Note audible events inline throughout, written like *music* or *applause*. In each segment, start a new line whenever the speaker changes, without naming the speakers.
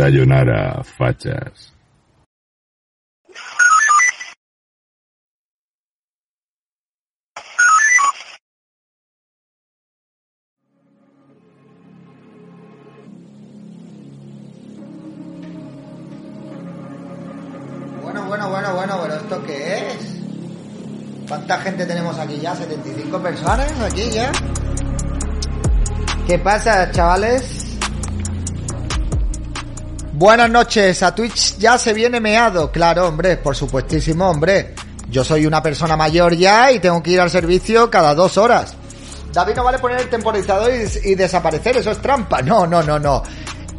Sayonara, fachas.
Bueno, bueno, bueno, bueno, pero ¿esto qué es? ¿Cuánta gente tenemos aquí ya? ¿75 personas aquí ya? ¿Qué pasa, chavales? Buenas noches, a Twitch ya se viene meado, claro, hombre, por supuestísimo, hombre. Yo soy una persona mayor ya y tengo que ir al servicio cada dos horas. David no vale poner el temporizador y, y desaparecer, eso es trampa. No, no, no, no.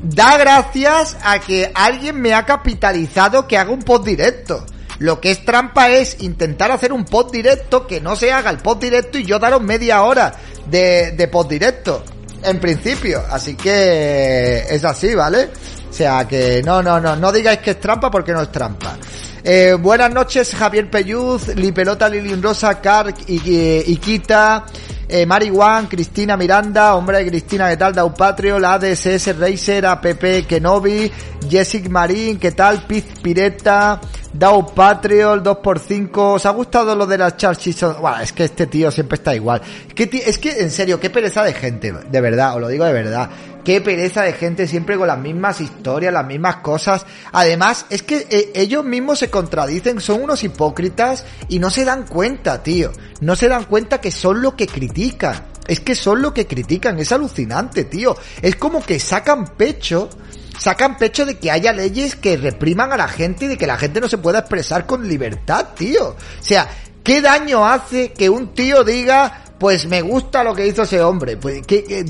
Da gracias a que alguien me ha capitalizado que haga un post directo. Lo que es trampa es intentar hacer un post directo que no se haga el post directo y yo daros media hora de, de post directo. En principio. Así que es así, ¿vale? O sea que no, no, no, no digáis que es trampa porque no es trampa. Eh, buenas noches, Javier Pelluz, Lipelota, Lilian Rosa, Kark, Ikita, eh, Mari Wan, Cristina Miranda, Hombre de Cristina, ¿qué tal? Daupatrio, la ADSS Racer, APP Kenobi, Jessic Marín, ¿qué tal? Piz Pireta, Dau Patreon, 2x5. ¿Os ha gustado lo de las charchis? Bueno, es que este tío siempre está igual. Es que, es que, en serio, qué pereza de gente, de verdad, os lo digo de verdad. Qué pereza de gente siempre con las mismas historias, las mismas cosas. Además, es que eh, ellos mismos se contradicen, son unos hipócritas y no se dan cuenta, tío. No se dan cuenta que son lo que critican. Es que son lo que critican, es alucinante, tío. Es como que sacan pecho sacan pecho de que haya leyes que repriman a la gente y de que la gente no se pueda expresar con libertad, tío. O sea, ¿qué daño hace que un tío diga, pues me gusta lo que hizo ese hombre? Pues, ¿qué,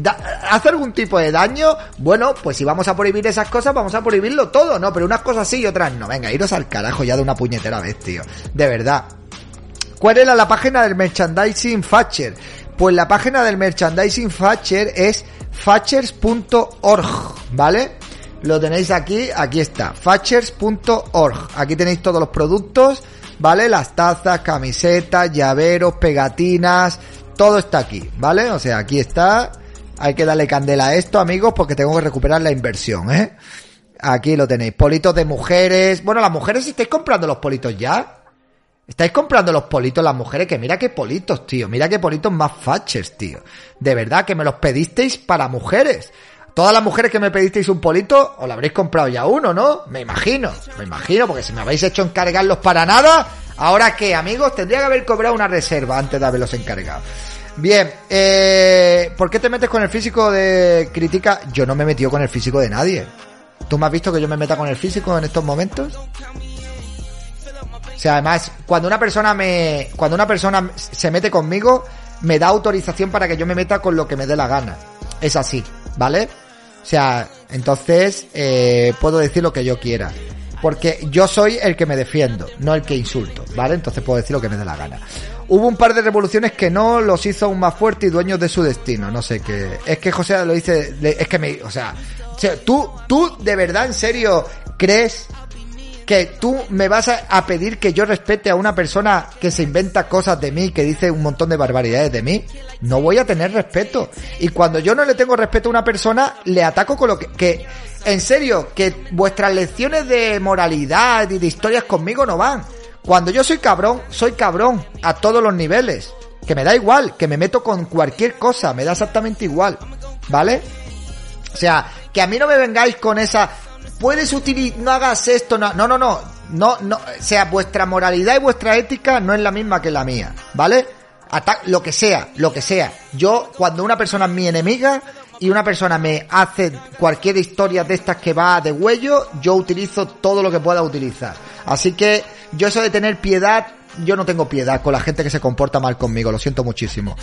¿Hace algún tipo de daño? Bueno, pues si vamos a prohibir esas cosas, vamos a prohibirlo todo, ¿no? Pero unas cosas sí y otras no. Venga, iros al carajo ya de una puñetera vez, tío. De verdad. ¿Cuál era la página del merchandising Fatcher? Pues la página del merchandising Fatcher es fatchers.org, ¿vale? Lo tenéis aquí, aquí está, fatchers.org. Aquí tenéis todos los productos, ¿vale? Las tazas, camisetas, llaveros, pegatinas, todo está aquí, ¿vale? O sea, aquí está. Hay que darle candela a esto, amigos, porque tengo que recuperar la inversión, ¿eh? Aquí lo tenéis. Politos de mujeres. Bueno, las mujeres, ¿estáis comprando los politos ya? ¿Estáis comprando los politos las mujeres? Que mira qué politos, tío. Mira qué politos más fatchers, tío. De verdad, que me los pedisteis para mujeres. Todas las mujeres que me pedisteis un polito, os lo habréis comprado ya uno, ¿no? Me imagino, me imagino, porque si me habéis hecho encargarlos para nada, ahora qué, amigos, tendría que haber cobrado una reserva antes de haberlos encargado. Bien, eh, ¿por qué te metes con el físico de crítica? Yo no me he metido con el físico de nadie. ¿Tú me has visto que yo me meta con el físico en estos momentos? O sea, además, cuando una persona me, cuando una persona se mete conmigo, me da autorización para que yo me meta con lo que me dé la gana. Es así, ¿vale? O sea, entonces eh, puedo decir lo que yo quiera. Porque yo soy el que me defiendo, no el que insulto, ¿vale? Entonces puedo decir lo que me dé la gana. Hubo un par de revoluciones que no los hizo aún más fuertes y dueños de su destino. No sé qué. Es que José lo dice. Es que me. O sea. Tú, tú de verdad, en serio, crees que tú me vas a, pedir que yo respete a una persona que se inventa cosas de mí, que dice un montón de barbaridades de mí, no voy a tener respeto. Y cuando yo no le tengo respeto a una persona, le ataco con lo que, que en serio, que vuestras lecciones de moralidad y de historias conmigo no van. Cuando yo soy cabrón, soy cabrón a todos los niveles. Que me da igual, que me meto con cualquier cosa, me da exactamente igual. ¿Vale? O sea, que a mí no me vengáis con esa, puedes utilizar, no hagas esto, no, no, no, no, no, o sea, vuestra moralidad y vuestra ética no es la misma que la mía, ¿vale? Ata lo que sea, lo que sea. Yo, cuando una persona es mi enemiga y una persona me hace cualquier historia de estas que va de huello, yo utilizo todo lo que pueda utilizar. Así que yo eso de tener piedad yo no tengo piedad con la gente que se comporta mal conmigo, lo siento muchísimo.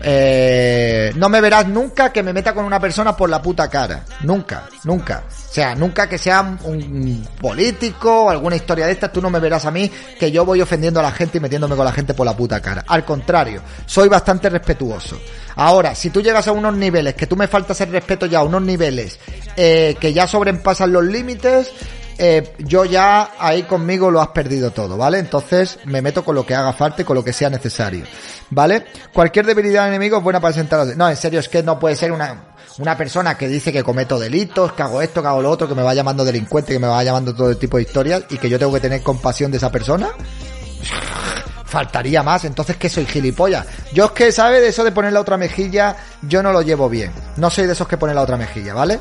Eh, no me verás nunca que me meta con una persona por la puta cara. Nunca, nunca. O sea, nunca que sea un político o alguna historia de estas, tú no me verás a mí que yo voy ofendiendo a la gente y metiéndome con la gente por la puta cara. Al contrario, soy bastante respetuoso. Ahora, si tú llegas a unos niveles que tú me faltas el respeto ya, a unos niveles eh, que ya sobrepasan los límites, eh, yo ya ahí conmigo lo has perdido todo, ¿vale? Entonces me meto con lo que haga falta y con lo que sea necesario, ¿vale? Cualquier debilidad de enemigo es buena para sentar. No, en serio, es que no puede ser una, una persona que dice que cometo delitos, que hago esto, que hago lo otro, que me va llamando delincuente, que me va llamando todo tipo de historias y que yo tengo que tener compasión de esa persona. *sighs* Faltaría más, entonces que soy gilipollas. Yo es que, ¿sabe? De eso de poner la otra mejilla, yo no lo llevo bien. No soy de esos que ponen la otra mejilla, ¿vale?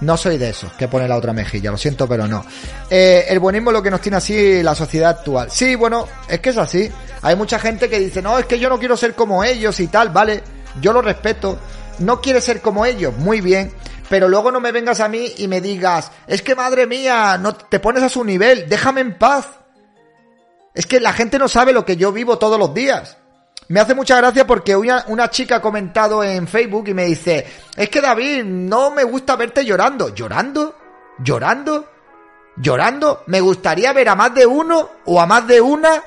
No soy de esos que pone la otra mejilla, lo siento, pero no. Eh, el buenismo es lo que nos tiene así la sociedad actual. Sí, bueno, es que es así. Hay mucha gente que dice, no, es que yo no quiero ser como ellos y tal, vale, yo lo respeto. No quieres ser como ellos, muy bien. Pero luego no me vengas a mí y me digas, es que madre mía, no te pones a su nivel, déjame en paz. Es que la gente no sabe lo que yo vivo todos los días. Me hace mucha gracia porque una, una, chica ha comentado en Facebook y me dice, es que David, no me gusta verte llorando. ¿Llorando? ¿Llorando? ¿Llorando? Me gustaría ver a más de uno o a más de una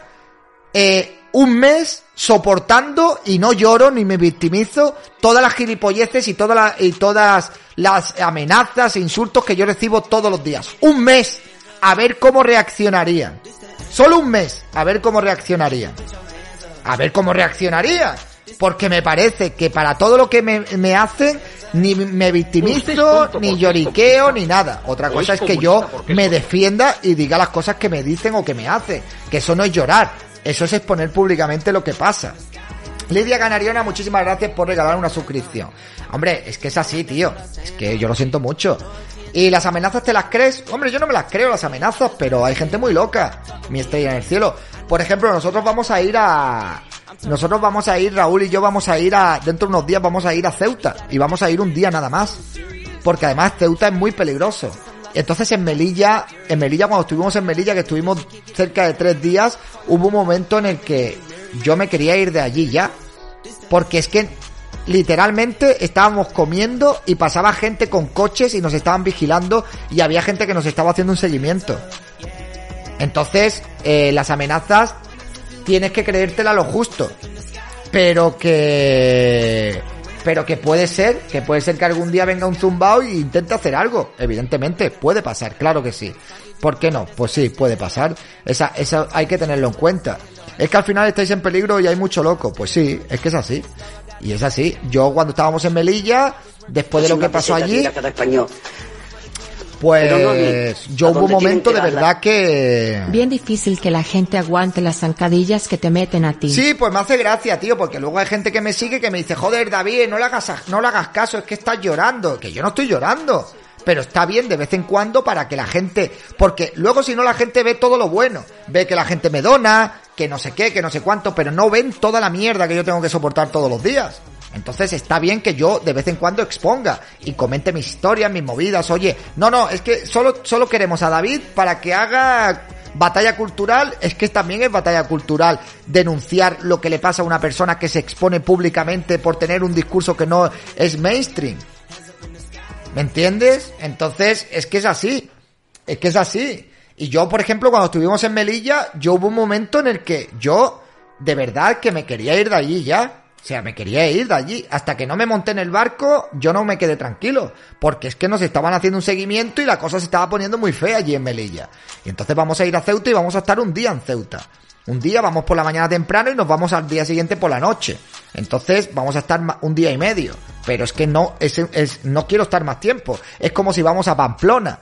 eh, un mes soportando y no lloro ni me victimizo todas las gilipolleces y todas las, y todas las amenazas e insultos que yo recibo todos los días. Un mes a ver cómo reaccionarían. Solo un mes a ver cómo reaccionarían a ver cómo reaccionaría. Porque me parece que para todo lo que me, me hacen, ni me victimizo, ni lloriqueo, ni nada. Otra cosa es que yo me defienda y diga las cosas que me dicen o que me hacen. Que eso no es llorar. Eso es exponer públicamente lo que pasa. Lidia Ganariona, muchísimas gracias por regalar una suscripción. Hombre, es que es así, tío. Es que yo lo siento mucho. ¿Y las amenazas te las crees? Hombre, yo no me las creo las amenazas, pero hay gente muy loca. Mi estrella en el cielo. Por ejemplo, nosotros vamos a ir a... Nosotros vamos a ir, Raúl y yo vamos a ir a... Dentro de unos días vamos a ir a Ceuta. Y vamos a ir un día nada más. Porque además Ceuta es muy peligroso. Entonces en Melilla, en Melilla cuando estuvimos en Melilla, que estuvimos cerca de tres días, hubo un momento en el que yo me quería ir de allí ya. Porque es que literalmente estábamos comiendo y pasaba gente con coches y nos estaban vigilando y había gente que nos estaba haciendo un seguimiento. Entonces, eh, las amenazas tienes que creértela lo justo. Pero que... Pero que puede ser, que puede ser que algún día venga un zumbao y intente hacer algo. Evidentemente, puede pasar, claro que sí. ¿Por qué no? Pues sí, puede pasar. Esa, esa hay que tenerlo en cuenta. Es que al final estáis en peligro y hay mucho loco. Pues sí, es que es así. Y es así. Yo cuando estábamos en Melilla, después de lo que pasó allí, pues yo hubo un momento de verdad que...
Bien difícil que la gente aguante las zancadillas que te meten a ti.
Sí, pues me hace gracia, tío, porque luego hay gente que me sigue que me dice, joder, David, no le hagas, no le hagas caso, es que estás llorando. Que yo no estoy llorando. Pero está bien de vez en cuando para que la gente, porque luego si no la gente ve todo lo bueno, ve que la gente me dona, que no sé qué, que no sé cuánto, pero no ven toda la mierda que yo tengo que soportar todos los días. Entonces está bien que yo de vez en cuando exponga y comente mis historias, mis movidas. Oye, no, no, es que solo, solo queremos a David para que haga batalla cultural. Es que también es batalla cultural denunciar lo que le pasa a una persona que se expone públicamente por tener un discurso que no es mainstream. ¿Me entiendes? Entonces, es que es así. Es que es así. Y yo, por ejemplo, cuando estuvimos en Melilla, yo hubo un momento en el que yo, de verdad, que me quería ir de allí ya. O sea, me quería ir de allí. Hasta que no me monté en el barco, yo no me quedé tranquilo. Porque es que nos estaban haciendo un seguimiento y la cosa se estaba poniendo muy fea allí en Melilla. Y entonces vamos a ir a Ceuta y vamos a estar un día en Ceuta. Un día vamos por la mañana temprano y nos vamos al día siguiente por la noche. Entonces vamos a estar un día y medio. Pero es que no, es, es, no quiero estar más tiempo. Es como si vamos a Pamplona.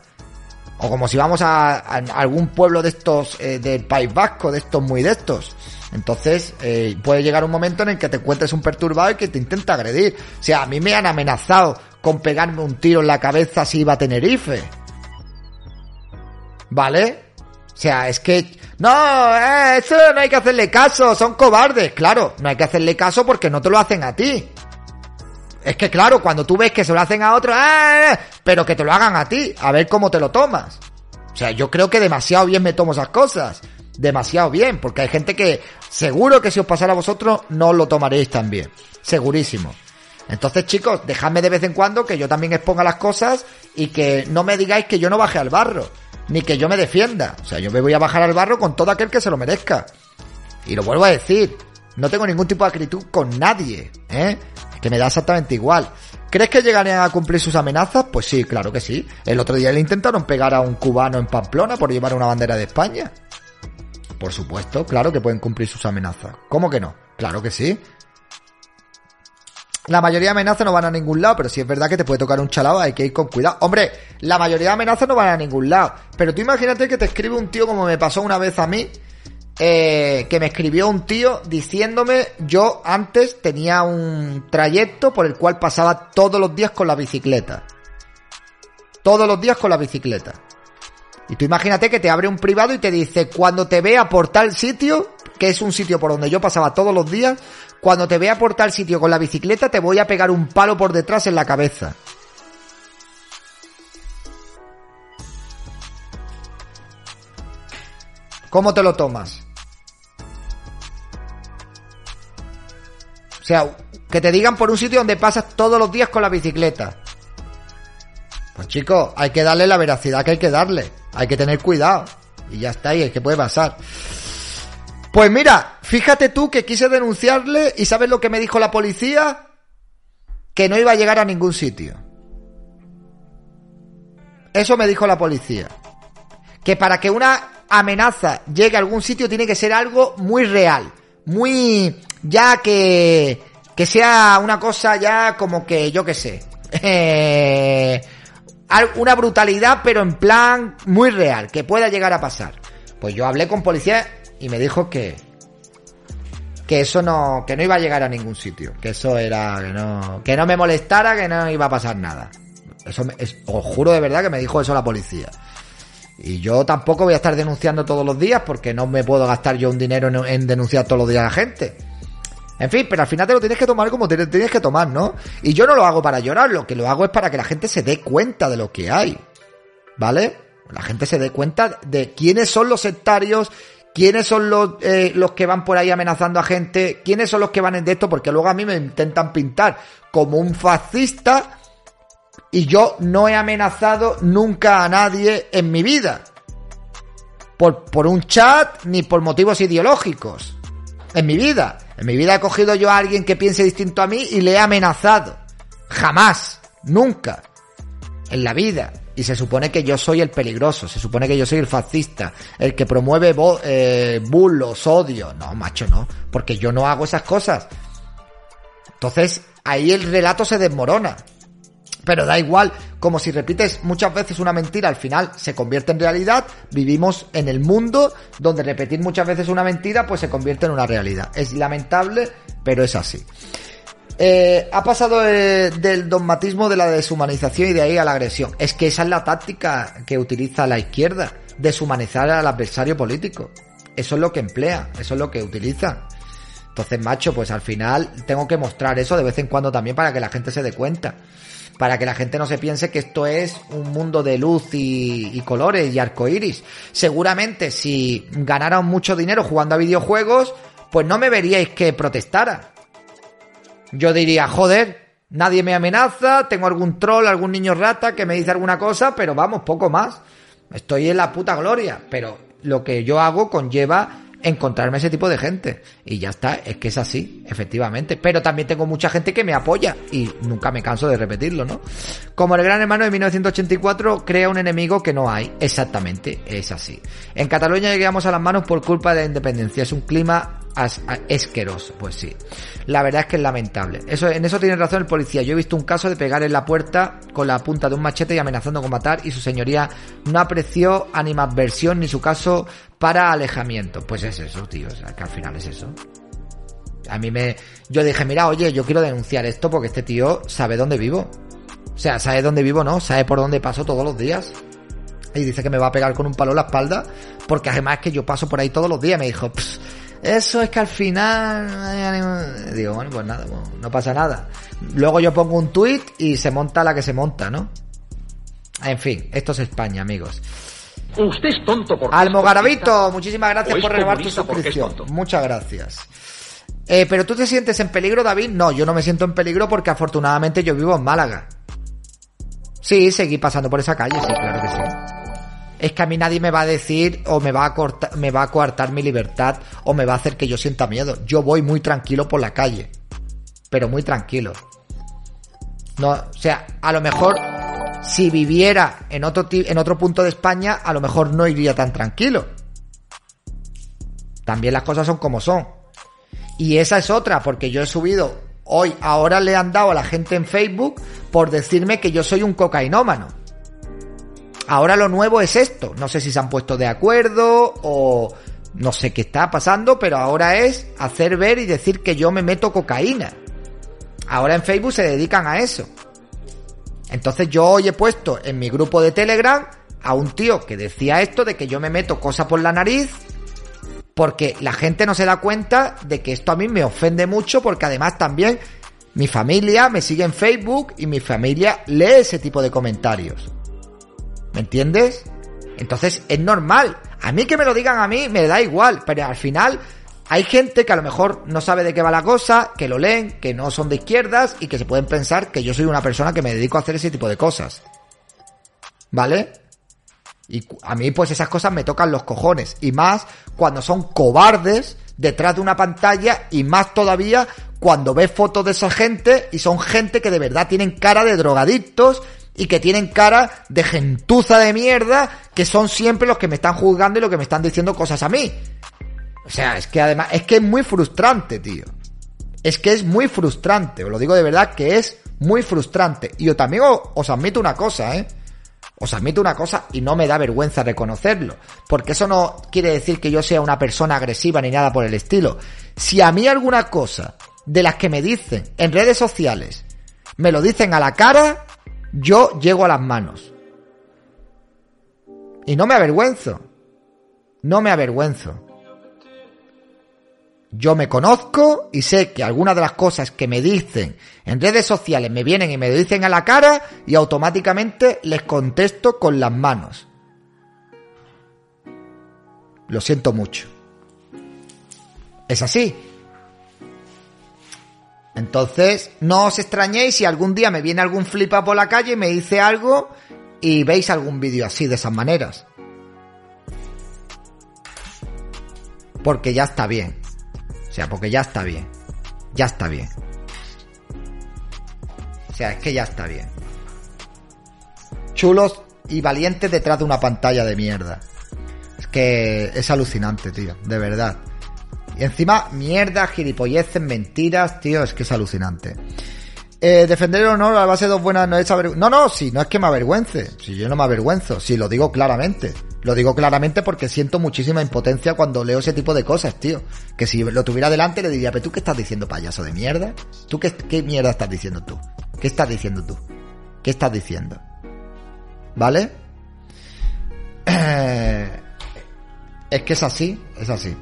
O como si vamos a, algún pueblo de estos, eh, del País Vasco, de estos muy de estos. Entonces, eh, puede llegar un momento en el que te encuentres un perturbado y que te intenta agredir. O sea, a mí me han amenazado con pegarme un tiro en la cabeza si iba a Tenerife. ¿Vale? O sea, es que... No, eh, eso no hay que hacerle caso, son cobardes. Claro, no hay que hacerle caso porque no te lo hacen a ti. Es que claro, cuando tú ves que se lo hacen a otro, ¡eh! pero que te lo hagan a ti, a ver cómo te lo tomas. O sea, yo creo que demasiado bien me tomo esas cosas. Demasiado bien, porque hay gente que seguro que si os pasara a vosotros no lo tomaréis tan bien. Segurísimo. Entonces, chicos, dejadme de vez en cuando que yo también exponga las cosas y que no me digáis que yo no baje al barro, ni que yo me defienda. O sea, yo me voy a bajar al barro con todo aquel que se lo merezca. Y lo vuelvo a decir, no tengo ningún tipo de acritud con nadie, ¿eh? Que me da exactamente igual. ¿Crees que llegarían a cumplir sus amenazas? Pues sí, claro que sí. El otro día le intentaron pegar a un cubano en Pamplona por llevar una bandera de España. Por supuesto, claro que pueden cumplir sus amenazas. ¿Cómo que no? Claro que sí. La mayoría de amenazas no van a ningún lado, pero si es verdad que te puede tocar un chalao, hay que ir con cuidado. Hombre, la mayoría de amenazas no van a ningún lado. Pero tú imagínate que te escribe un tío como me pasó una vez a mí, eh, que me escribió un tío diciéndome, yo antes tenía un trayecto por el cual pasaba todos los días con la bicicleta. Todos los días con la bicicleta. Y tú imagínate que te abre un privado y te dice, cuando te vea por tal sitio, que es un sitio por donde yo pasaba todos los días, cuando te vea por tal sitio con la bicicleta te voy a pegar un palo por detrás en la cabeza. ¿Cómo te lo tomas? O sea, que te digan por un sitio donde pasas todos los días con la bicicleta. Pues chicos, hay que darle la veracidad que hay que darle. Hay que tener cuidado. Y ya está, y es que puede pasar. Pues mira, fíjate tú que quise denunciarle y ¿sabes lo que me dijo la policía? Que no iba a llegar a ningún sitio. Eso me dijo la policía. Que para que una amenaza llegue a algún sitio tiene que ser algo muy real. Muy... ya que... que sea una cosa ya como que yo qué sé. *laughs* Eh, una brutalidad pero en plan muy real, que pueda llegar a pasar. Pues yo hablé con policía y me dijo que que eso no que no iba a llegar a ningún sitio, que eso era que no que no me molestara, que no iba a pasar nada. Eso es, os juro de verdad que me dijo eso la policía. Y yo tampoco voy a estar denunciando todos los días porque no me puedo gastar yo un dinero en, en denunciar todos los días a la gente. En fin, pero al final te lo tienes que tomar como te lo tienes que tomar, ¿no? Y yo no lo hago para llorar, lo que lo hago es para que la gente se dé cuenta de lo que hay. ¿Vale? La gente se dé cuenta de quiénes son los sectarios, quiénes son los, eh, los que van por ahí amenazando a gente, quiénes son los que van en de esto, porque luego a mí me intentan pintar como un fascista y yo no he amenazado nunca a nadie en mi vida. Por, por un chat ni por motivos ideológicos. En mi vida. En mi vida he cogido yo a alguien que piense distinto a mí y le he amenazado. Jamás. Nunca. En la vida. Y se supone que yo soy el peligroso, se supone que yo soy el fascista, el que promueve eh, bulos, odio. No, macho, no, porque yo no hago esas cosas. Entonces, ahí el relato se desmorona. Pero da igual, como si repites muchas veces una mentira, al final se convierte en realidad. Vivimos en el mundo donde repetir muchas veces una mentira, pues se convierte en una realidad. Es lamentable, pero es así. Eh, ha pasado eh, del dogmatismo de la deshumanización y de ahí a la agresión. Es que esa es la táctica que utiliza la izquierda, deshumanizar al adversario político. Eso es lo que emplea, eso es lo que utiliza. Entonces, macho, pues al final tengo que mostrar eso de vez en cuando también para que la gente se dé cuenta para que la gente no se piense que esto es un mundo de luz y, colores y arcoiris. Seguramente si ganara mucho dinero jugando a videojuegos, pues no me veríais que protestara. Yo diría, joder, nadie me amenaza, tengo algún troll, algún niño rata que me dice alguna cosa, pero vamos, poco más. Estoy en la puta gloria, pero lo que yo hago conlleva encontrarme ese tipo de gente. Y ya está, es que es así, efectivamente. Pero también tengo mucha gente que me apoya y nunca me canso de repetirlo, ¿no? Como el gran hermano de 1984 crea un enemigo que no hay. Exactamente, es así. En Cataluña llegamos a las manos por culpa de la independencia. Es un clima esqueroso, pues sí. La verdad es que es lamentable. Eso, en eso tiene razón el policía. Yo he visto un caso de pegar en la puerta con la punta de un machete y amenazando con matar y su señoría no apreció animadversión ni su caso para alejamiento. Pues es eso, tío. O sea, que al final es eso. A mí me... Yo dije, mira, oye, yo quiero denunciar esto porque este tío sabe dónde vivo. O sea, sabe dónde vivo, ¿no? Sabe por dónde paso todos los días. Y dice que me va a pegar con un palo en la espalda porque además es que yo paso por ahí todos los días. Me dijo, eso es que al final... Digo, bueno, pues nada, pues no pasa nada. Luego yo pongo un tweet y se monta la que se monta, ¿no? En fin, esto es España, amigos.
Usted es tonto porque
Almogaravito, muchísimas gracias por renovar tu suscripción. Muchas gracias. Eh, pero tú te sientes en peligro, David? No, yo no me siento en peligro porque afortunadamente yo vivo en Málaga. Sí, seguí pasando por esa calle, sí, claro que sí. Es que a mí nadie me va a decir o me va a cortar, me va a coartar mi libertad o me va a hacer que yo sienta miedo. Yo voy muy tranquilo por la calle. Pero muy tranquilo. No, o sea, a lo mejor si viviera en otro en otro punto de España, a lo mejor no iría tan tranquilo. También las cosas son como son. Y esa es otra, porque yo he subido hoy, ahora le han dado a la gente en Facebook por decirme que yo soy un cocainómano. Ahora lo nuevo es esto. No sé si se han puesto de acuerdo o no sé qué está pasando, pero ahora es hacer ver y decir que yo me meto cocaína. Ahora en Facebook se dedican a eso. Entonces yo hoy he puesto en mi grupo de Telegram a un tío que decía esto de que yo me meto cosas por la nariz porque la gente no se da cuenta de que esto a mí me ofende mucho porque además también mi familia me sigue en Facebook y mi familia lee ese tipo de comentarios. ¿Me entiendes? Entonces es normal. A mí que me lo digan a mí me da igual, pero al final hay gente que a lo mejor no sabe de qué va la cosa, que lo leen, que no son de izquierdas y que se pueden pensar que yo soy una persona que me dedico a hacer ese tipo de cosas. ¿Vale? Y a mí pues esas cosas me tocan los cojones. Y más cuando son cobardes detrás de una pantalla y más todavía cuando ves fotos de esa gente y son gente que de verdad tienen cara de drogadictos y que tienen cara de gentuza de mierda que son siempre los que me están juzgando y los que me están diciendo cosas a mí. O sea, es que además, es que es muy frustrante, tío. Es que es muy frustrante, os lo digo de verdad que es muy frustrante. Y yo también os admito una cosa, ¿eh? Os admito una cosa y no me da vergüenza reconocerlo. Porque eso no quiere decir que yo sea una persona agresiva ni nada por el estilo. Si a mí alguna cosa de las que me dicen en redes sociales me lo dicen a la cara, yo llego a las manos. Y no me avergüenzo. No me avergüenzo. Yo me conozco y sé que algunas de las cosas que me dicen en redes sociales me vienen y me dicen a la cara y automáticamente les contesto con las manos. Lo siento mucho. Es así. Entonces, no os extrañéis si algún día me viene algún flipa por la calle y me dice algo y veis algún vídeo así de esas maneras. Porque ya está bien. Sea, porque ya está bien. Ya está bien. O sea, es que ya está bien. Chulos y valientes detrás de una pantalla de mierda. Es que es alucinante, tío. De verdad. Y encima, mierda, gilipolleces, mentiras, tío. Es que es alucinante. Eh, defender el honor a la base de dos buenas no es aver- No, no, si no es que me avergüence. Si yo no me avergüenzo. Si lo digo claramente. Lo digo claramente porque siento muchísima impotencia cuando leo ese tipo de cosas, tío. Que si lo tuviera delante le diría, pero tú qué estás diciendo, payaso de mierda. ¿Tú qué, qué mierda estás diciendo tú? ¿Qué estás diciendo tú? ¿Qué estás diciendo? ¿Vale? *clears throat* Es que es así, es así.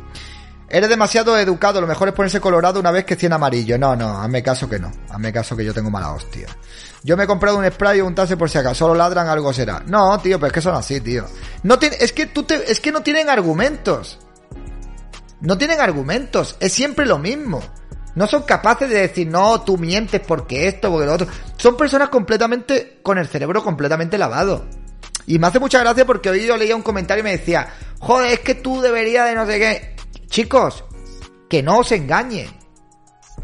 Eres demasiado educado, lo mejor es ponerse colorado una vez que 100 amarillo. No, no, hazme caso que no. Hazme caso que yo tengo mala hostia. Yo me he comprado un spray o un tase por si acaso. Solo ladran, algo será. No, tío, pero es que son así, tío. No tiene, es que tú te, es que no tienen argumentos. No tienen argumentos. Es siempre lo mismo. No son capaces de decir, no, tú mientes porque esto, porque lo otro. Son personas completamente, con el cerebro completamente lavado. Y me hace mucha gracia porque hoy yo leía un comentario y me decía, joder, es que tú deberías de no sé qué. Chicos, que no os engañen.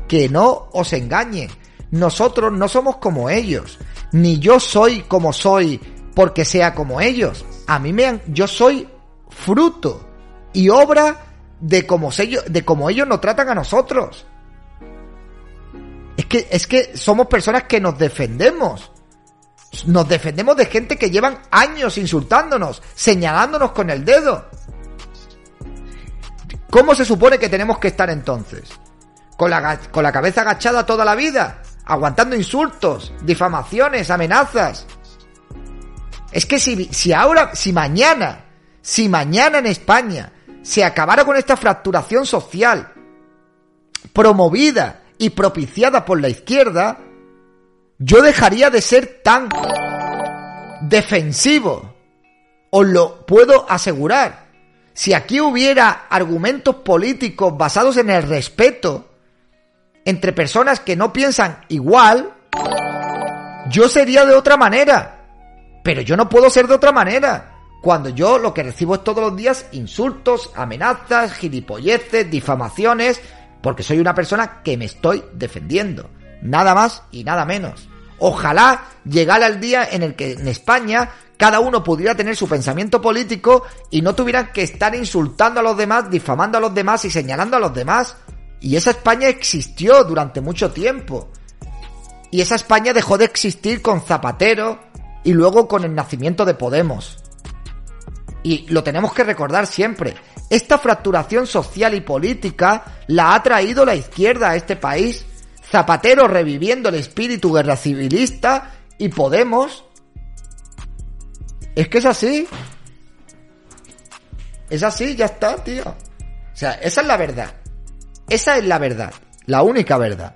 Que no os engañen. Nosotros no somos como ellos. Ni yo soy como soy porque sea como ellos. A mí me han, yo soy fruto y obra de como, ellos, de ellos nos tratan a nosotros. Es que, es que somos personas que nos defendemos. Nos defendemos de gente que llevan años insultándonos, señalándonos con el dedo. ¿Cómo se supone que tenemos que estar entonces? ¿Con la, con la cabeza agachada toda la vida? ¿Aguantando insultos, difamaciones, amenazas? Es que si, si ahora, si mañana, si mañana en España se acabara con esta fracturación social promovida y propiciada por la izquierda, yo dejaría de ser tan defensivo Os lo puedo asegurar. Si aquí hubiera argumentos políticos basados en el respeto entre personas que no piensan igual, yo sería de otra manera. Pero yo no puedo ser de otra manera. Cuando yo lo que recibo es todos los días insultos, amenazas, gilipolleces, difamaciones, porque soy una persona que me estoy defendiendo. Nada más y nada menos. Ojalá llegara el día en el que en España cada uno pudiera tener su pensamiento político y no tuvieran que estar insultando a los demás, difamando a los demás y señalando a los demás. Y esa España existió durante mucho tiempo. Y esa España dejó de existir con Zapatero y luego con el nacimiento de Podemos. Y lo tenemos que recordar siempre. Esta fracturación social y política la ha traído la izquierda a este país. Zapatero reviviendo el espíritu guerra civilista y Podemos. Es que es así. Es así, ya está, tío. O sea, esa es la verdad. Esa es la verdad. La única verdad.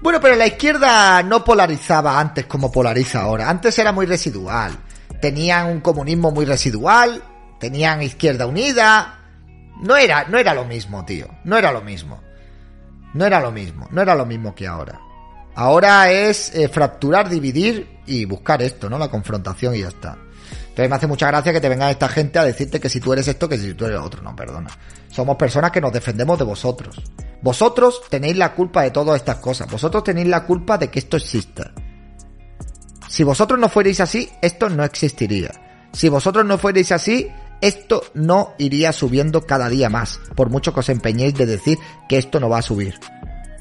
Bueno, pero la izquierda no polarizaba antes como polariza ahora. Antes era muy residual. Tenían un comunismo muy residual. Tenían izquierda unida. No era, no era lo mismo, tío. No era lo mismo. No era lo mismo. No era lo mismo que ahora. Ahora es eh, fracturar, dividir y buscar esto, ¿no? La confrontación y ya está. Entonces me hace mucha gracia que te venga esta gente a decirte que si tú eres esto, que si tú eres otro. No, perdona. Somos personas que nos defendemos de vosotros. Vosotros tenéis la culpa de todas estas cosas. Vosotros tenéis la culpa de que esto exista. Si vosotros no fuerais así, esto no existiría. Si vosotros no fuerais así, esto no iría subiendo cada día más. Por mucho que os empeñéis de decir que esto no va a subir.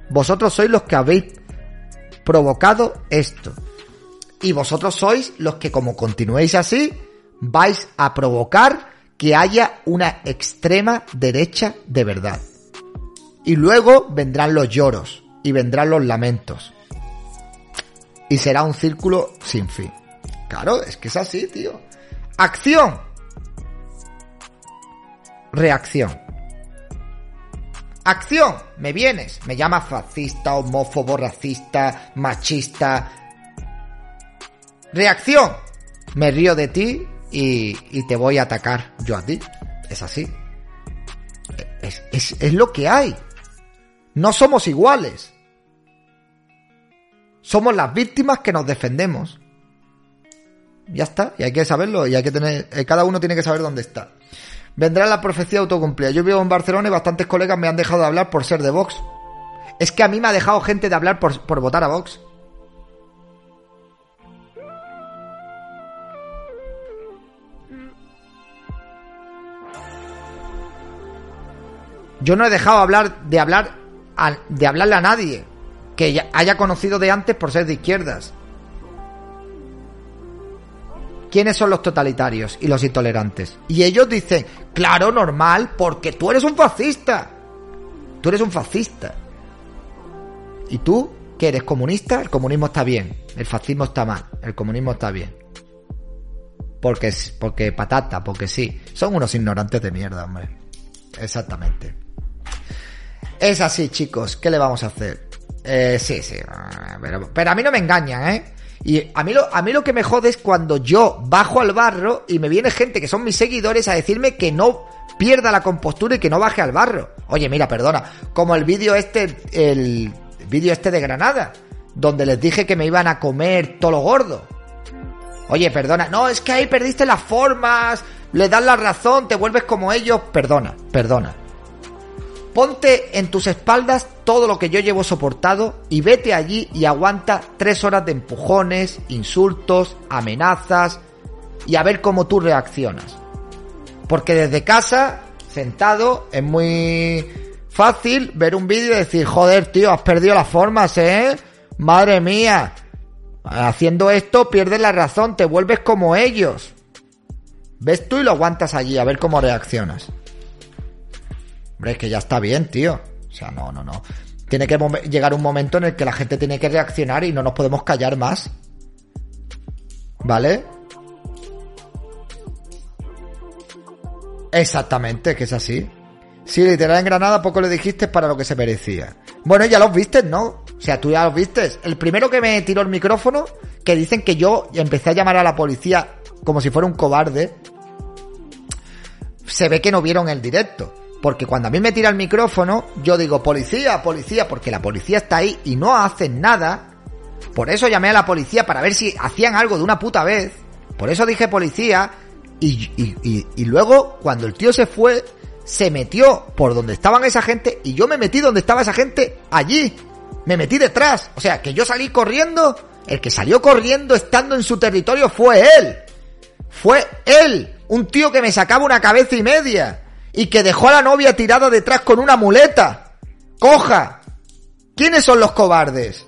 Vosotros sois los que habéis provocado esto. Y vosotros sois los que como continuéis así, vais a provocar que haya una extrema derecha de verdad. Y luego vendrán los lloros y vendrán los lamentos. Y será un círculo sin fin. Claro, es que es así, tío. Acción. Reacción. Acción. Me vienes. Me llamas fascista, homófobo, racista, machista. Reacción. Me río de ti y, y te voy a atacar yo a ti. Es así. Es, es, es lo que hay. No somos iguales. Somos las víctimas que nos defendemos. Ya está, y hay que saberlo, y hay que tener, eh, cada uno tiene que saber dónde está. Vendrá la profecía autocumplida. Yo vivo en Barcelona y bastantes colegas me han dejado de hablar por ser de Vox. Es que a mí me ha dejado gente de hablar por, por votar a Vox. Yo no he dejado hablar de hablar de hablarle a nadie que haya conocido de antes por ser de izquierdas. ¿Quiénes son los totalitarios y los intolerantes? Y ellos dicen, claro, normal, porque tú eres un fascista. Tú eres un fascista. ¿Y tú, que eres comunista? El comunismo está bien, el fascismo está mal, el comunismo está bien. Porque, porque patata, porque sí. Son unos ignorantes de mierda, hombre. Exactamente. Es así, chicos. ¿Qué le vamos a hacer? Eh, sí, sí. Pero, pero a mí no me engañan, ¿eh? Y a mí, lo, a mí lo que me jode es cuando yo bajo al barro y me viene gente que son mis seguidores a decirme que no pierda la compostura y que no baje al barro. Oye, mira, perdona. Como el vídeo este, el vídeo este de Granada, donde les dije que me iban a comer todo lo gordo. Oye, perdona. No, es que ahí perdiste las formas, le das la razón, te vuelves como ellos. Perdona, perdona. Ponte en tus espaldas todo lo que yo llevo soportado y vete allí y aguanta tres horas de empujones, insultos, amenazas y a ver cómo tú reaccionas. Porque desde casa, sentado, es muy fácil ver un vídeo y decir, joder, tío, has perdido las formas, ¿eh? Madre mía. Haciendo esto pierdes la razón, te vuelves como ellos. Ves tú y lo aguantas allí, a ver cómo reaccionas. Hombre, es que ya está bien, tío. O sea, no, no, no. Tiene que llegar un momento en el que la gente tiene que reaccionar y no nos podemos callar más. ¿Vale? Exactamente, que es así. Sí, literal en Granada poco le dijiste para lo que se merecía. Bueno, ya los viste, ¿no? O sea, tú ya lo viste. El primero que me tiró el micrófono, que dicen que yo empecé a llamar a la policía como si fuera un cobarde, se ve que no vieron el directo. Porque cuando a mí me tira el micrófono, yo digo, policía, policía, porque la policía está ahí y no hacen nada. Por eso llamé a la policía para ver si hacían algo de una puta vez. Por eso dije policía. Y, y, y, y luego, cuando el tío se fue, se metió por donde estaban esa gente y yo me metí donde estaba esa gente allí. Me metí detrás. O sea, que yo salí corriendo. El que salió corriendo estando en su territorio fue él. Fue él. Un tío que me sacaba una cabeza y media. Y que dejó a la novia tirada detrás con una muleta. Coja. ¿Quiénes son los cobardes?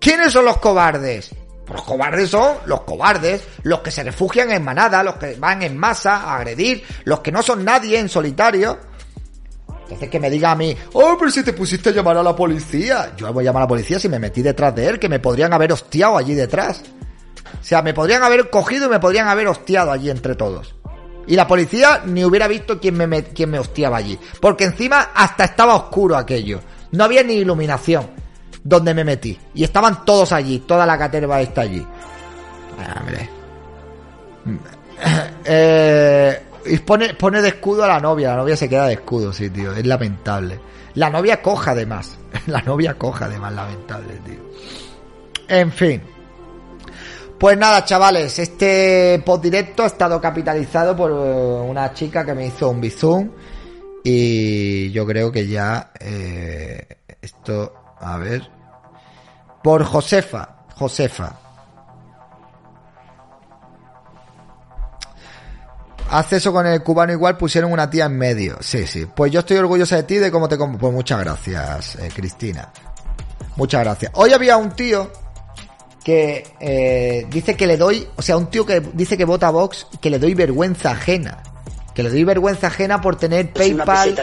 ¿Quiénes son los cobardes? Los cobardes son los cobardes, los que se refugian en manada, los que van en masa a agredir, los que no son nadie en solitario. Entonces que me diga a mí, oh, pero si te pusiste a llamar a la policía. Yo voy a llamar a la policía si me metí detrás de él, que me podrían haber hostiado allí detrás. O sea, me podrían haber cogido y me podrían haber hostiado allí entre todos. Y la policía ni hubiera visto quién me, quién me hostiaba allí. Porque encima hasta estaba oscuro aquello. No había ni iluminación donde me metí. Y estaban todos allí, toda la caterva está allí. Hombre. *coughs* Eh, y pone, pone de escudo a la novia, la novia se queda de escudo, sí, tío, es lamentable. La novia coja además, *laughs* la novia coja además, lamentable, tío. En fin. Pues nada, chavales, este post directo ha estado capitalizado por una chica que me hizo un bizum y yo creo que ya eh, esto, a ver, por Josefa, Josefa. Hace eso con el cubano igual, pusieron una tía en medio. Sí, sí. Pues yo estoy orgullosa de ti, de cómo te... Pues muchas gracias, eh, Cristina. Muchas gracias. Hoy había un tío que eh, dice que le doy, o sea, un tío que dice que vota Vox, que le doy vergüenza ajena. Que le doy vergüenza ajena por tener PayPal,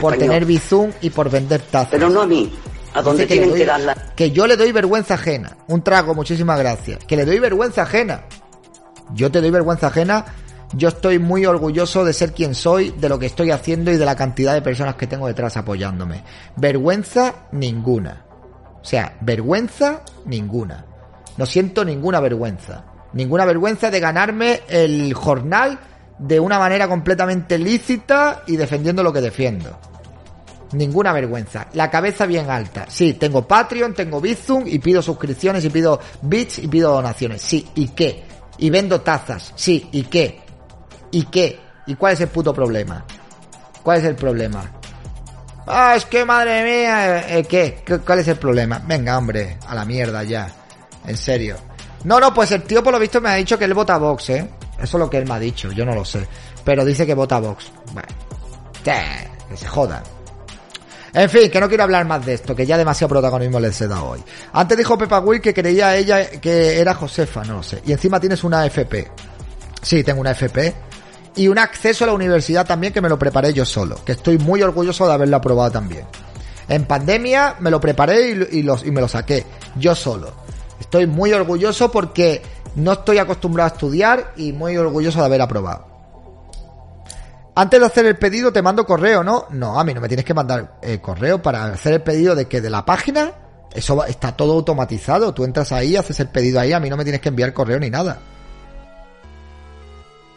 por tener Bizum y por vender tazas.
Pero no a mí. A donde
que,
tienen
doy,
que darla.
que yo le doy vergüenza ajena. Un trago, muchísimas gracias. Que le doy vergüenza ajena. Yo te doy vergüenza ajena. Yo estoy muy orgulloso de ser quien soy, de lo que estoy haciendo y de la cantidad de personas que tengo detrás apoyándome. Vergüenza ninguna. O sea, vergüenza ninguna. No siento ninguna vergüenza. Ninguna vergüenza de ganarme el jornal de una manera completamente lícita y defendiendo lo que defiendo. Ninguna vergüenza. La cabeza bien alta. Sí, tengo Patreon, tengo Bizum y pido suscripciones y pido bits y pido donaciones. Sí, ¿y qué? Y vendo tazas. Sí, ¿y qué? ¿Y qué? ¿Y cuál es el puto problema? ¿Cuál es el problema? Ah, es que madre mía, eh, ¿qué? ¿Cuál es el problema? Venga, hombre, a la mierda ya. En serio. No, no, pues el tío por lo visto me ha dicho que él vota Vox, ¿eh? Eso es lo que él me ha dicho, yo no lo sé. Pero dice que vota Vox. Bueno. Que se jodan. En fin, que no quiero hablar más de esto, que ya demasiado protagonismo les he dado hoy. Antes dijo Pepa Will que creía ella que era Josefa, no lo sé. Y encima tienes una FP. Sí, tengo una FP. Y un acceso a la universidad también que me lo preparé yo solo. Que estoy muy orgulloso de haberlo aprobado también. En pandemia me lo preparé y, y, los, y me lo saqué yo solo. Estoy muy orgulloso porque no estoy acostumbrado a estudiar y muy orgulloso de haber aprobado. Antes de hacer el pedido te mando correo, ¿no? No, a mí no me tienes que mandar eh, correo para hacer el pedido de que de la página. Eso está todo automatizado. Tú entras ahí, haces el pedido ahí. A mí no me tienes que enviar correo ni nada.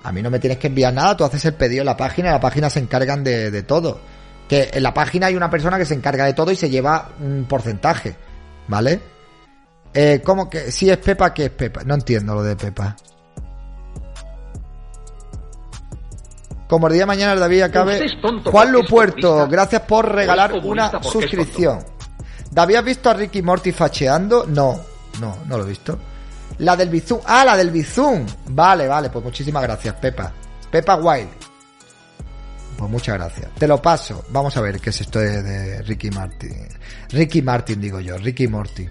A mí no me tienes que enviar nada. Tú haces el pedido en la página. La página se encargan de, de todo. Que en la página hay una persona que se encarga de todo y se lleva un porcentaje. ¿Vale? Eh, ¿Cómo que? Si es Pepa, ¿qué es Pepa? No entiendo lo de Pepa. Como el día de mañana el David acabe. Juan Lupuerto, gracias por regalar una suscripción. ¿David has visto a Ricky Morty facheando? No, no, no lo he visto. La del Bizum. Ah, la del Bizum. Vale, vale, pues muchísimas gracias, Pepa. Pepa Wild. Pues muchas gracias. Te lo paso. Vamos a ver qué es esto de, Ricky Martin. Ricky Martin, digo yo. Ricky Morty.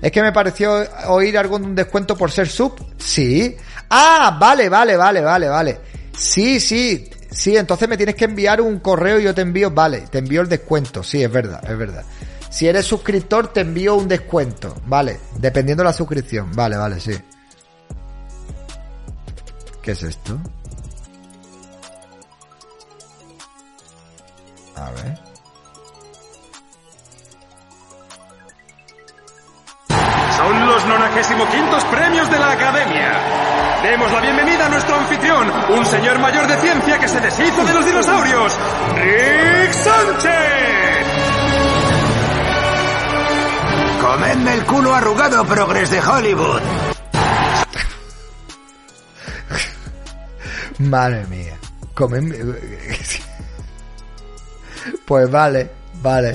Es que me pareció oír algún descuento por ser sub. Sí. Ah, vale, vale, vale, vale, vale. Sí, sí. Sí, entonces me tienes que enviar un correo y yo te envío, vale, te envío el descuento. Sí, es verdad, es verdad. Si eres suscriptor, te envío un descuento. Vale, dependiendo de la suscripción. Vale, vale, sí. ¿Qué es esto? A ver.
35 premios de la Academia. Demos la bienvenida a nuestro anfitrión, un señor mayor de ciencia que se deshizo de los dinosaurios, Rick Sánchez.
Comedme el culo arrugado, progres de Hollywood.
Madre mía. Comerme... Pues vale, vale.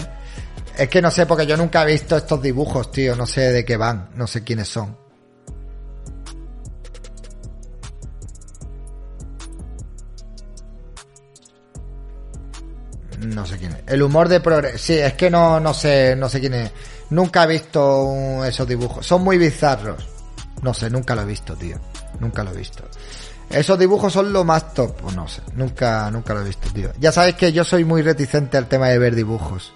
Es que no sé, porque yo nunca he visto estos dibujos, tío. No sé de qué van, no sé quiénes son. No sé quién es. El humor de progreso. Sí, es que no, no sé, no sé quién es. Nunca he visto esos dibujos. Son muy bizarros. No sé, nunca lo he visto, tío. Nunca lo he visto. Esos dibujos son lo más top. No sé, nunca, nunca lo he visto, tío. Ya sabes que yo soy muy reticente al tema de ver dibujos.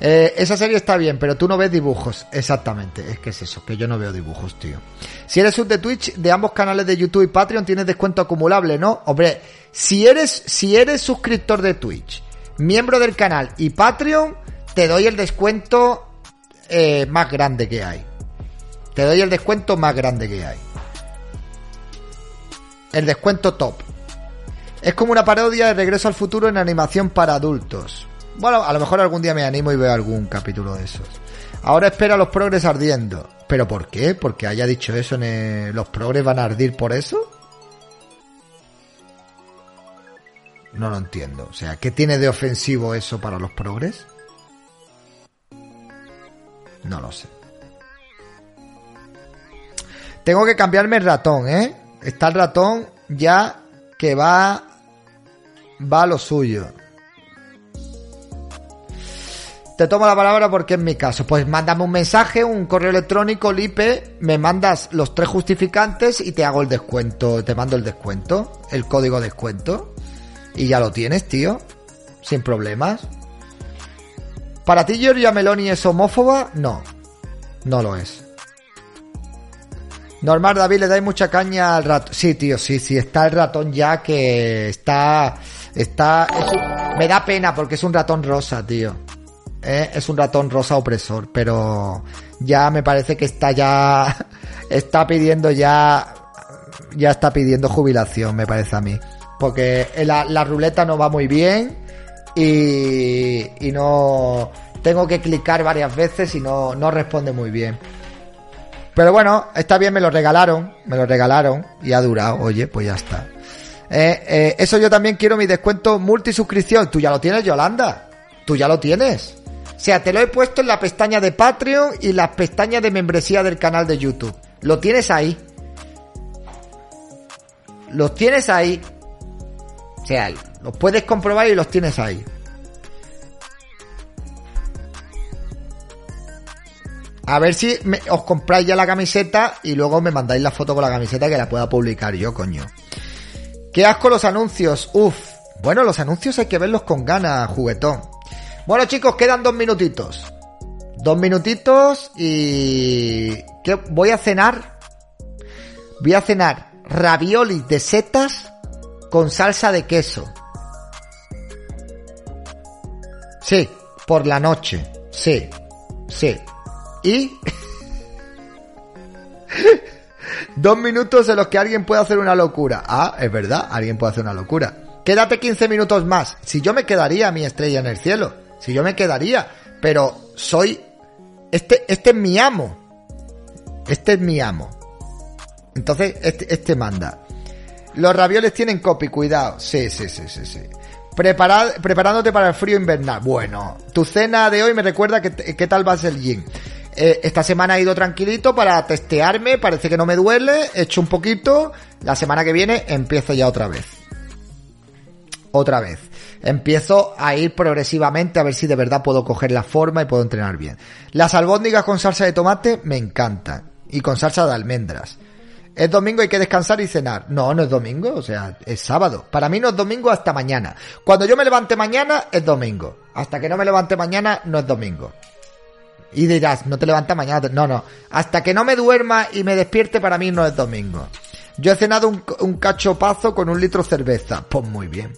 Eh, esa serie está bien, pero tú no ves dibujos. Exactamente, es que es eso, que yo no veo dibujos, tío. Si eres sub de Twitch, de ambos canales de YouTube y Patreon, tienes descuento acumulable, ¿no? Hombre, si eres, si eres suscriptor de Twitch, miembro del canal y Patreon, te doy el descuento eh, más grande que hay. Te doy el descuento más grande que hay. El descuento top. Es como una parodia de Regreso al Futuro en animación para adultos. Bueno, a lo mejor algún día me animo y veo algún capítulo de esos. Ahora espera a los progres ardiendo. ¿Pero por qué? ¿Porque haya dicho eso en los progres van a ardir por eso? No lo entiendo. O sea, ¿qué tiene de ofensivo eso para los progres? No lo sé. Tengo que cambiarme el ratón, ¿eh? Está el ratón ya que va... Va a lo suyo. Te tomo la palabra porque es mi caso. Pues mándame un mensaje, un correo electrónico, Lipe, me mandas los tres justificantes y te hago el descuento, te mando el descuento, el código descuento. Y ya lo tienes, tío. Sin problemas. ¿Para ti Giorgia Meloni es homófoba? No. No lo es. Normal, David, le dais mucha caña al ratón. Sí, tío, sí, sí, está el ratón ya que está... Está... me da pena porque es un ratón rosa, tío. ¿eh? Es un ratón rosa opresor, pero ya me parece que está ya... *laughs* Está pidiendo ya... Ya está pidiendo jubilación, me parece a mí. Porque la, la ruleta no va muy bien y, y no... Tengo que clicar varias veces y no, no responde muy bien. Pero bueno, está bien, me lo regalaron, me lo regalaron y ha durado, oye, pues ya está. Eh, eh, eso yo también quiero mi descuento multisuscripción. Tú ya lo tienes, Yolanda. Tú ya lo tienes. O sea, te lo he puesto en la pestaña de Patreon y las pestañas de membresía del canal de YouTube. Lo tienes ahí. Los tienes ahí. O sea, los puedes comprobar y los tienes ahí. A ver si os compráis ya la camiseta y luego me mandáis la foto con la camiseta que la pueda publicar yo, coño. Qué asco los anuncios. Uf. Bueno, los anuncios hay que verlos con ganas, juguetón. Bueno, chicos, quedan dos minutitos. Dos minutitos y... ¿Qué? Voy a cenar. Voy a cenar raviolis de setas con salsa de queso. Sí, por la noche. Sí, sí. Y... Dos minutos en los que alguien puede hacer una locura. Ah, es verdad, alguien puede hacer una locura. Quédate 15 minutos más. Si yo me quedaría mi estrella en el cielo. Si yo me quedaría. Pero soy... Este, este es mi amo. Este es mi amo. Entonces, este, este manda. Los ravioles tienen copy, cuidado. Sí, sí, sí, sí, sí. Preparad, preparándote para el frío invernal. Bueno, tu cena de hoy me recuerda que, qué tal va a ser el gym. Eh, esta semana he ido tranquilito para testearme, parece que no me duele, he hecho un poquito, la semana que viene empiezo ya otra vez. Otra vez. Empiezo a ir progresivamente a ver si de verdad puedo coger la forma y puedo entrenar bien. Las albóndigas con salsa de tomate me encantan. Y con salsa de almendras. Es domingo, hay que descansar y cenar. No, no es domingo, o sea, es sábado. Para mí no es domingo hasta mañana. Cuando yo me levante mañana, es domingo. Hasta que no me levante mañana, no es domingo. Y dirás, no te levantas mañana. No, no. Hasta que no me duerma y me despierte, para mí no es domingo. Yo he cenado un, cachopazo con un litro de cerveza. Pues muy bien.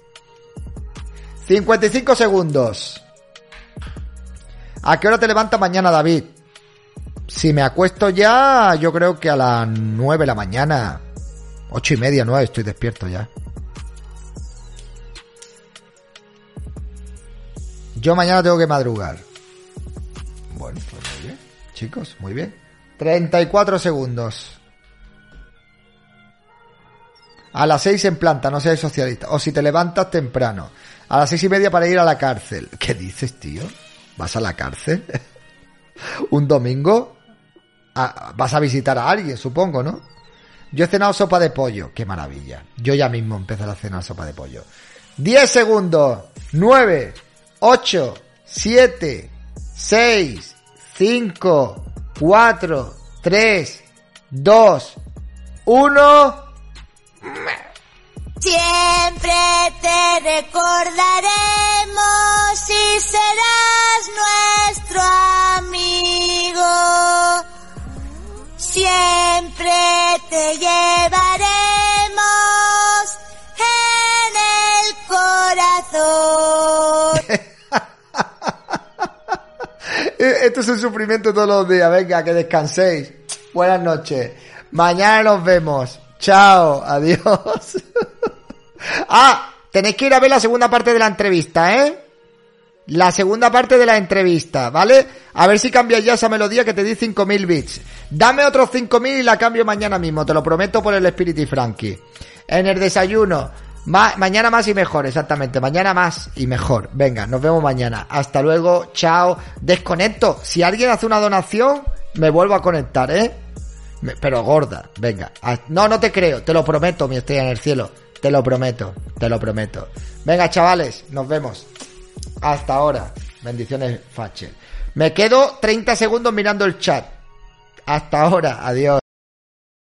55 segundos. ¿A qué hora te levantas mañana, David? Si me acuesto ya, yo creo que a las 9 de la mañana. Ocho y media, nueve, estoy despierto ya. Yo mañana tengo que madrugar. Bueno, pues muy bien. Chicos, muy bien. 34 segundos. A las 6 en planta, no seas socialista. O si te levantas temprano. A las seis y media para ir a la cárcel. ¿Qué dices, tío? ¿Vas a la cárcel? *laughs* ¿Un domingo? Ah, vas a visitar a alguien, supongo, ¿no? Yo he cenado sopa de pollo. Qué maravilla. Yo ya mismo empezaré a cenar sopa de pollo. 10 segundos. 9, 8, 7, 6, 5, 4, 3, 2, 1.
Siempre *laughs*
Esto es un sufrimiento todos los días. Venga, que descanséis. Buenas noches. Mañana nos vemos. Chao. Adiós. *laughs* ah, tenéis que ir a ver la segunda parte de la entrevista, ¿eh? La segunda parte de la entrevista, ¿vale? A ver si cambias ya esa melodía que te di 5000 bits. Dame otros 5000 y la cambio mañana mismo, te lo prometo por el Spirit y Frankie. En el desayuno. Mañana más y mejor, exactamente. Mañana más y mejor. Venga, nos vemos mañana. Hasta luego, chao. Desconecto. Si alguien hace una donación, me vuelvo a conectar, ¿eh? Pero gorda, venga. No, no te creo, te lo prometo, mi estrella en el cielo. Te lo prometo, te lo prometo. Venga, chavales, nos vemos. Hasta ahora. Bendiciones, Fache. Me quedo 30 segundos mirando el chat. Hasta ahora, adiós.